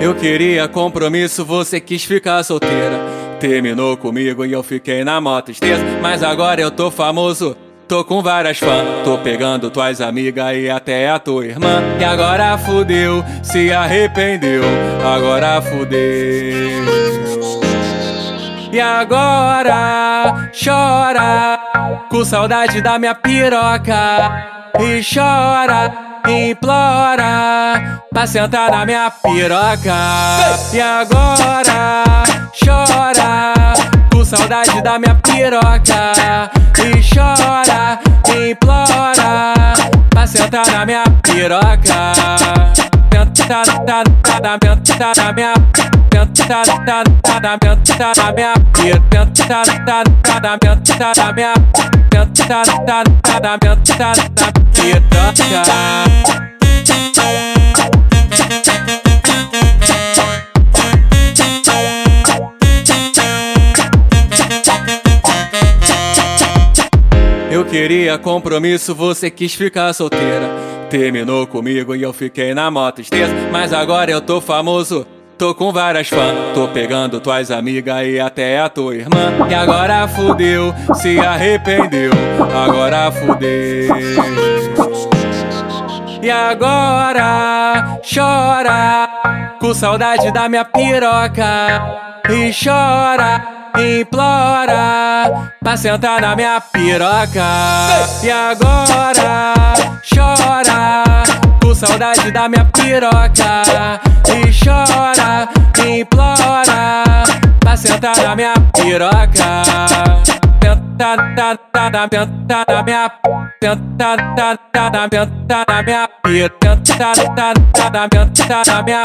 Eu queria compromisso, você quis ficar solteira. Terminou comigo e eu fiquei na mó tristeza. Mas agora eu tô famoso, tô com várias fãs. Tô pegando tuas amigas e até a tua irmã. E agora fudeu, se arrependeu. Agora fudeu. E agora chora com saudade da minha piroca. E chora implora pra sentar na minha piroca. E agora chora com saudade da minha piroca. E chora, implora pra sentar na minha piroca. Minha minha minha Tenta, tenta, tenta, tenta, piroca Eu queria compromisso, você quis ficar solteira. Terminou comigo e eu fiquei na mó tristeza. Mas agora eu tô famoso, tô com várias fãs. Tô pegando tuas amigas e até a tua irmã. E agora fudeu, se arrependeu. Agora fudeu. E agora chora com saudade da minha piroca. E chora implora pra sentar na minha piroca. E agora chora com saudade da minha piroca. E chora, implora pra sentar na minha piroca. Tenta, tenta, tenta, tenta na minha Tenta, tenta, tenta, tenta na minha Tenta, tenta, tenta, tenta na minha